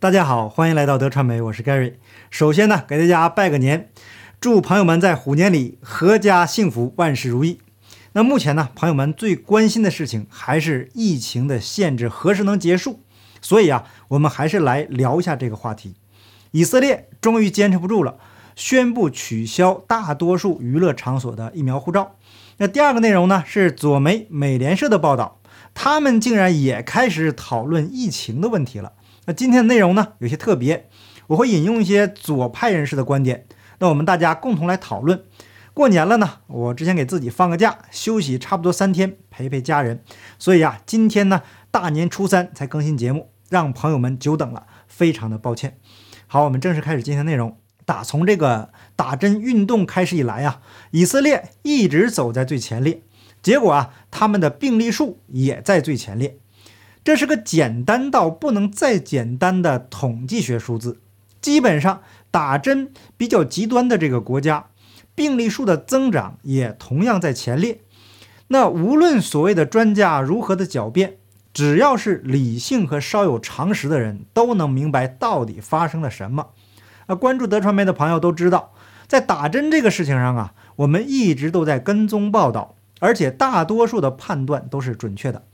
大家好，欢迎来到德传媒，我是 Gary。首先呢，给大家拜个年，祝朋友们在虎年里阖家幸福，万事如意。那目前呢，朋友们最关心的事情还是疫情的限制何时能结束，所以啊，我们还是来聊一下这个话题。以色列终于坚持不住了，宣布取消大多数娱乐场所的疫苗护照。那第二个内容呢，是左媒美联社的报道，他们竟然也开始讨论疫情的问题了。那今天的内容呢，有些特别，我会引用一些左派人士的观点，那我们大家共同来讨论。过年了呢，我之前给自己放个假，休息差不多三天，陪陪家人，所以啊，今天呢大年初三才更新节目，让朋友们久等了，非常的抱歉。好，我们正式开始今天内容。打从这个打针运动开始以来啊，以色列一直走在最前列，结果啊，他们的病例数也在最前列。这是个简单到不能再简单的统计学数字。基本上，打针比较极端的这个国家，病例数的增长也同样在前列。那无论所谓的专家如何的狡辩，只要是理性和稍有常识的人，都能明白到底发生了什么。啊，关注德传媒的朋友都知道，在打针这个事情上啊，我们一直都在跟踪报道，而且大多数的判断都是准确的。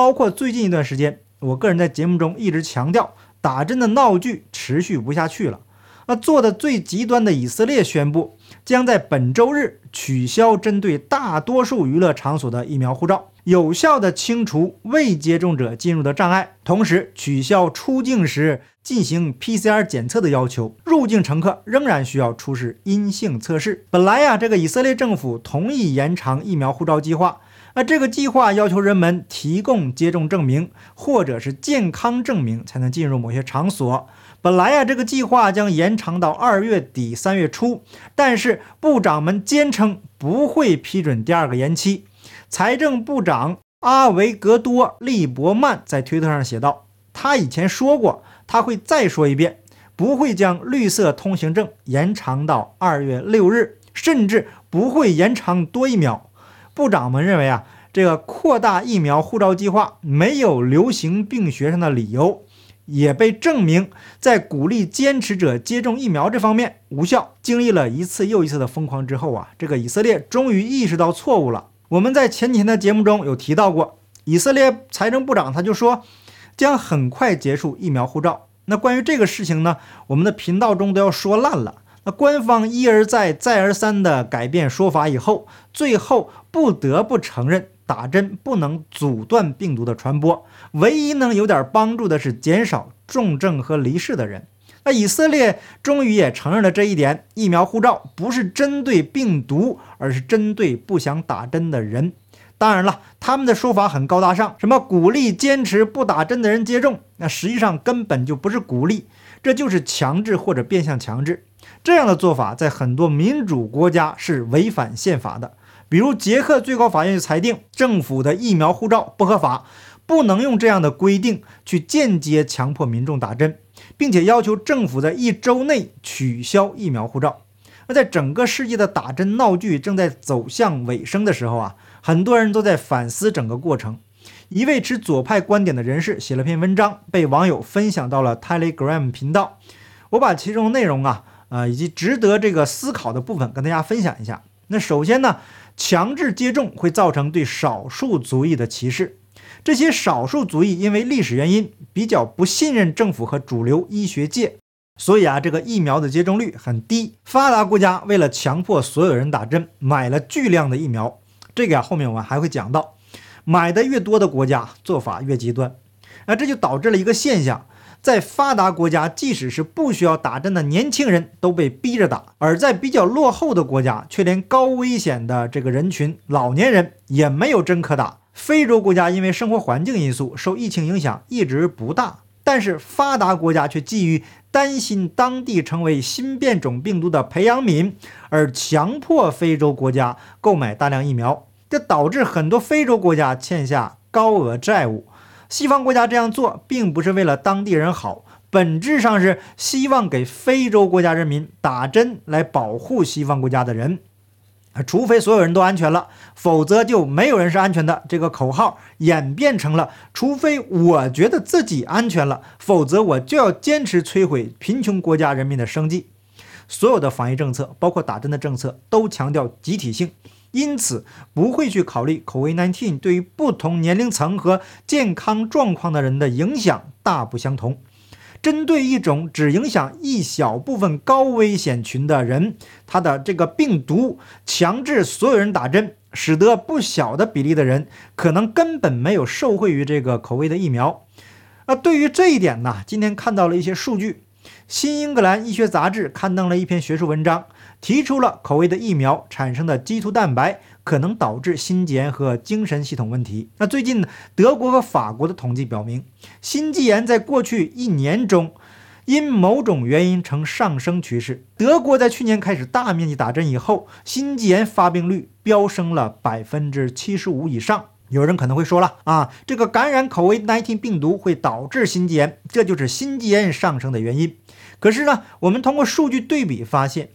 包括最近一段时间，我个人在节目中一直强调，打针的闹剧持续不下去了。那做的最极端的以色列宣布，将在本周日取消针对大多数娱乐场所的疫苗护照，有效的清除未接种者进入的障碍，同时取消出境时进行 PCR 检测的要求，入境乘客仍然需要出示阴性测试。本来呀，这个以色列政府同意延长疫苗护照计划。那这个计划要求人们提供接种证明或者是健康证明才能进入某些场所。本来呀，这个计划将延长到二月底三月初，但是部长们坚称不会批准第二个延期。财政部长阿维格多利伯曼在推特上写道：“他以前说过，他会再说一遍，不会将绿色通行证延长到二月六日，甚至不会延长多一秒。”部长们认为啊，这个扩大疫苗护照计划没有流行病学上的理由，也被证明在鼓励坚持者接种疫苗这方面无效。经历了一次又一次的疯狂之后啊，这个以色列终于意识到错误了。我们在前几天的节目中有提到过，以色列财政部长他就说将很快结束疫苗护照。那关于这个事情呢，我们的频道中都要说烂了。那官方一而再、再而三的改变说法以后，最后不得不承认打针不能阻断病毒的传播，唯一能有点帮助的是减少重症和离世的人。那以色列终于也承认了这一点，疫苗护照不是针对病毒，而是针对不想打针的人。当然了，他们的说法很高大上，什么鼓励坚持不打针的人接种，那实际上根本就不是鼓励，这就是强制或者变相强制。这样的做法在很多民主国家是违反宪法的，比如捷克最高法院就裁定政府的疫苗护照不合法，不能用这样的规定去间接强迫民众打针，并且要求政府在一周内取消疫苗护照。那在整个世界的打针闹剧正在走向尾声的时候啊，很多人都在反思整个过程。一位持左派观点的人士写了篇文章，被网友分享到了 Telegram 频道，我把其中内容啊。啊，以及值得这个思考的部分，跟大家分享一下。那首先呢，强制接种会造成对少数族裔的歧视。这些少数族裔因为历史原因比较不信任政府和主流医学界，所以啊，这个疫苗的接种率很低。发达国家为了强迫所有人打针，买了巨量的疫苗。这个呀，后面我们还会讲到，买的越多的国家做法越极端。那这就导致了一个现象。在发达国家，即使是不需要打针的年轻人都被逼着打；而在比较落后的国家，却连高危险的这个人群老年人也没有针可打。非洲国家因为生活环境因素受疫情影响一直不大，但是发达国家却基于担心当地成为新变种病毒的培养皿，而强迫非洲国家购买大量疫苗，这导致很多非洲国家欠下高额债务。西方国家这样做，并不是为了当地人好，本质上是希望给非洲国家人民打针来保护西方国家的人。啊，除非所有人都安全了，否则就没有人是安全的。这个口号演变成了，除非我觉得自己安全了，否则我就要坚持摧毁贫穷国家人民的生计。所有的防疫政策，包括打针的政策，都强调集体性，因此不会去考虑 COVID-19 对于不同年龄层和健康状况的人的影响大不相同。针对一种只影响一小部分高危险群的人，他的这个病毒强制所有人打针，使得不小的比例的人可能根本没有受惠于这个口味的疫苗。那对于这一点呢，今天看到了一些数据，《新英格兰医学杂志》刊登了一篇学术文章，提出了口味的疫苗产生的基突蛋白。可能导致心肌炎和精神系统问题。那最近呢，德国和法国的统计表明，心肌炎在过去一年中因某种原因呈上升趋势。德国在去年开始大面积打针以后，心肌炎发病率飙升了百分之七十五以上。有人可能会说了啊，这个感染口味 -19 病毒会导致心肌炎，这就是心肌炎上升的原因。可是呢，我们通过数据对比发现。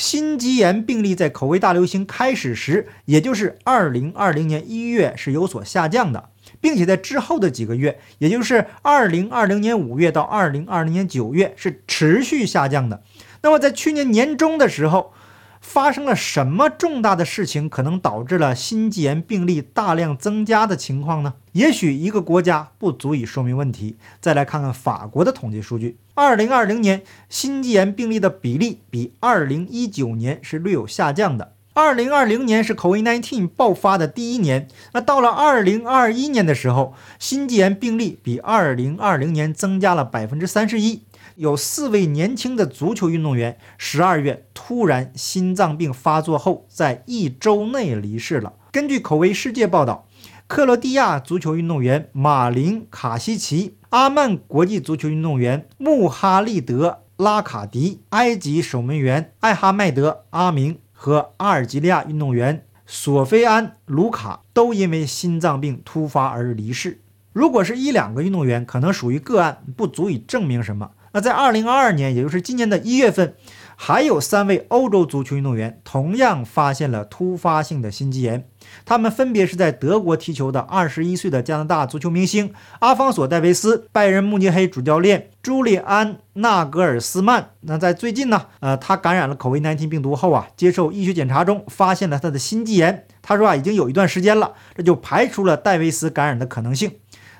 心肌炎病例在口味大流行开始时，也就是二零二零年一月是有所下降的，并且在之后的几个月，也就是二零二零年五月到二零二零年九月是持续下降的。那么在去年年中的时候。发生了什么重大的事情，可能导致了心肌炎病例大量增加的情况呢？也许一个国家不足以说明问题。再来看看法国的统计数据：二零二零年心肌炎病例的比例比二零一九年是略有下降的。二零二零年是 COVID-19 爆发的第一年，那到了二零二一年的时候，心肌炎病例比二零二零年增加了百分之三十一。有四位年轻的足球运动员，十二月突然心脏病发作后，在一周内离世了。根据口味世界报道，克罗地亚足球运动员马林卡西奇、阿曼国际足球运动员穆哈利德拉卡迪、埃及守门员艾哈迈德阿明和阿尔及利亚运动员索菲安卢卡都因为心脏病突发而离世。如果是一两个运动员，可能属于个案，不足以证明什么。那在二零二二年，也就是今年的一月份，还有三位欧洲足球运动员同样发现了突发性的心肌炎。他们分别是在德国踢球的二十一岁的加拿大足球明星阿方索·戴维斯、拜仁慕尼黑主教练朱利安·纳格尔斯曼。那在最近呢，呃，他感染了口味 -19 病毒后啊，接受医学检查中发现了他的心肌炎。他说啊，已经有一段时间了，这就排除了戴维斯感染的可能性。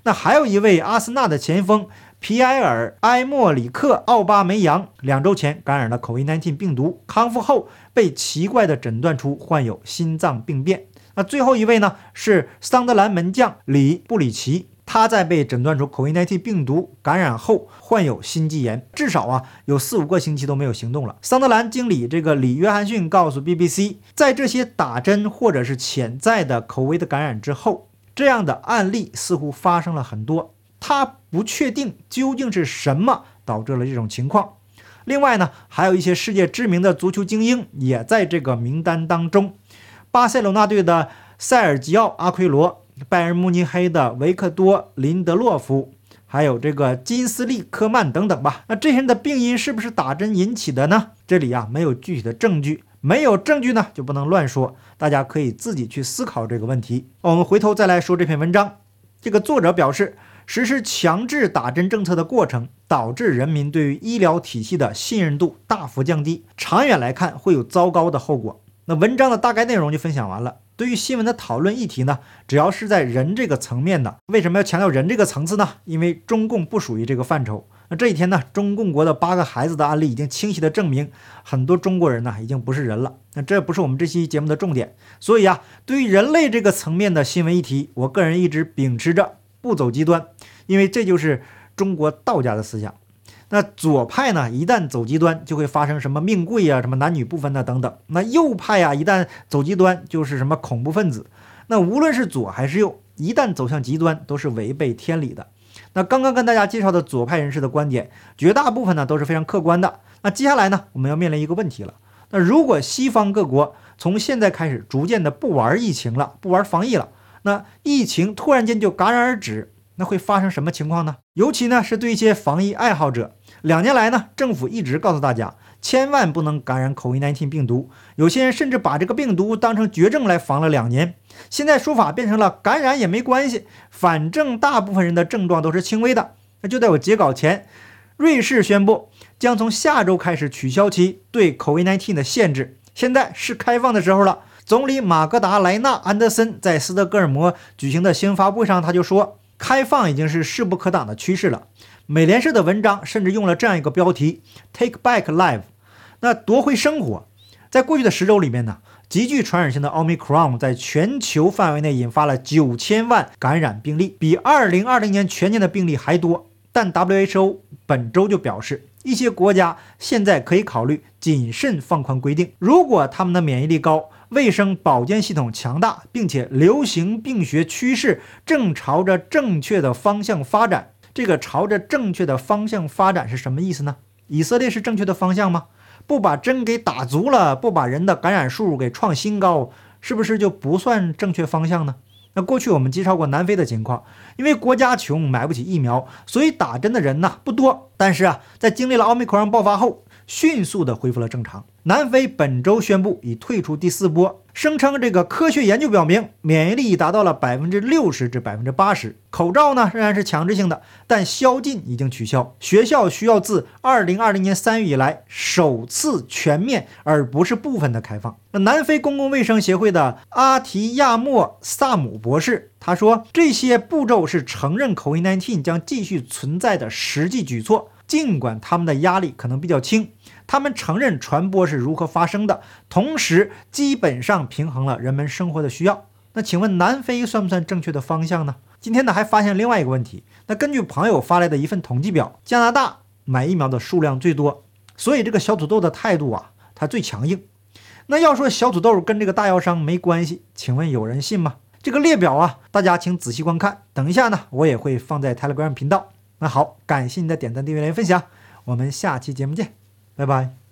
那还有一位阿森纳的前锋。皮埃尔·埃莫里克·奥巴梅扬两周前感染了口味 -19 病毒，康复后被奇怪的诊断出患有心脏病变。那最后一位呢？是桑德兰门将里布里奇，他在被诊断出口味 -19 病毒感染后患有心肌炎，至少啊有四五个星期都没有行动了。桑德兰经理这个李约翰逊告诉 BBC，在这些打针或者是潜在的口味的感染之后，这样的案例似乎发生了很多。他不确定究竟是什么导致了这种情况。另外呢，还有一些世界知名的足球精英也在这个名单当中。巴塞罗那队的塞尔吉奥·阿奎罗，拜仁慕尼黑的维克多·林德洛夫，还有这个金斯利·科曼等等吧。那这些人的病因是不是打针引起的呢？这里啊没有具体的证据，没有证据呢就不能乱说。大家可以自己去思考这个问题。我们回头再来说这篇文章。这个作者表示。实施强制打针政策的过程，导致人民对于医疗体系的信任度大幅降低，长远来看会有糟糕的后果。那文章的大概内容就分享完了。对于新闻的讨论议题呢，只要是在人这个层面的，为什么要强调人这个层次呢？因为中共不属于这个范畴。那这一天呢，中共国的八个孩子的案例已经清晰的证明，很多中国人呢已经不是人了。那这不是我们这期节目的重点。所以啊，对于人类这个层面的新闻议题，我个人一直秉持着。不走极端，因为这就是中国道家的思想。那左派呢，一旦走极端，就会发生什么命贵啊，什么男女不分呐等等。那右派呀，一旦走极端，就是什么恐怖分子。那无论是左还是右，一旦走向极端，都是违背天理的。那刚刚跟大家介绍的左派人士的观点，绝大部分呢都是非常客观的。那接下来呢，我们要面临一个问题了。那如果西方各国从现在开始逐渐的不玩疫情了，不玩防疫了。那疫情突然间就戛然而止，那会发生什么情况呢？尤其呢是对一些防疫爱好者，两年来呢，政府一直告诉大家，千万不能感染 COVID-19 病毒。有些人甚至把这个病毒当成绝症来防了两年。现在说法变成了感染也没关系，反正大部分人的症状都是轻微的。那就在我截稿前，瑞士宣布将从下周开始取消其对 COVID-19 的限制。现在是开放的时候了。总理马格达莱纳·安德森在斯德哥尔摩举行的新闻发布会上，他就说，开放已经是势不可挡的趋势了。美联社的文章甚至用了这样一个标题：“Take back life”，那夺回生活。在过去的十周里面呢，极具传染性的奥密克戎在全球范围内引发了九千万感染病例，比二零二零年全年的病例还多。但 WHO 本周就表示，一些国家现在可以考虑谨慎放宽规定，如果他们的免疫力高。卫生保健系统强大，并且流行病学趋势正朝着正确的方向发展。这个朝着正确的方向发展是什么意思呢？以色列是正确的方向吗？不把针给打足了，不把人的感染数给创新高，是不是就不算正确方向呢？那过去我们介绍过南非的情况，因为国家穷买不起疫苗，所以打针的人呢不多。但是啊，在经历了奥密克戎爆发后，迅速的恢复了正常。南非本周宣布已退出第四波，声称这个科学研究表明免疫力达到了百分之六十至百分之八十。口罩呢仍然是强制性的，但宵禁已经取消。学校需要自二零二零年三月以来首次全面而不是部分的开放。那南非公共卫生协会的阿提亚莫萨姆博士他说，这些步骤是承认 COVID-19 将继续存在的实际举措。尽管他们的压力可能比较轻，他们承认传播是如何发生的，同时基本上平衡了人们生活的需要。那请问南非算不算正确的方向呢？今天呢还发现另外一个问题。那根据朋友发来的一份统计表，加拿大买疫苗的数量最多，所以这个小土豆的态度啊，它最强硬。那要说小土豆跟这个大药商没关系，请问有人信吗？这个列表啊，大家请仔细观看。等一下呢，我也会放在 Telegram 频道。那好，感谢你的点赞、订阅、连分享，我们下期节目见，拜拜。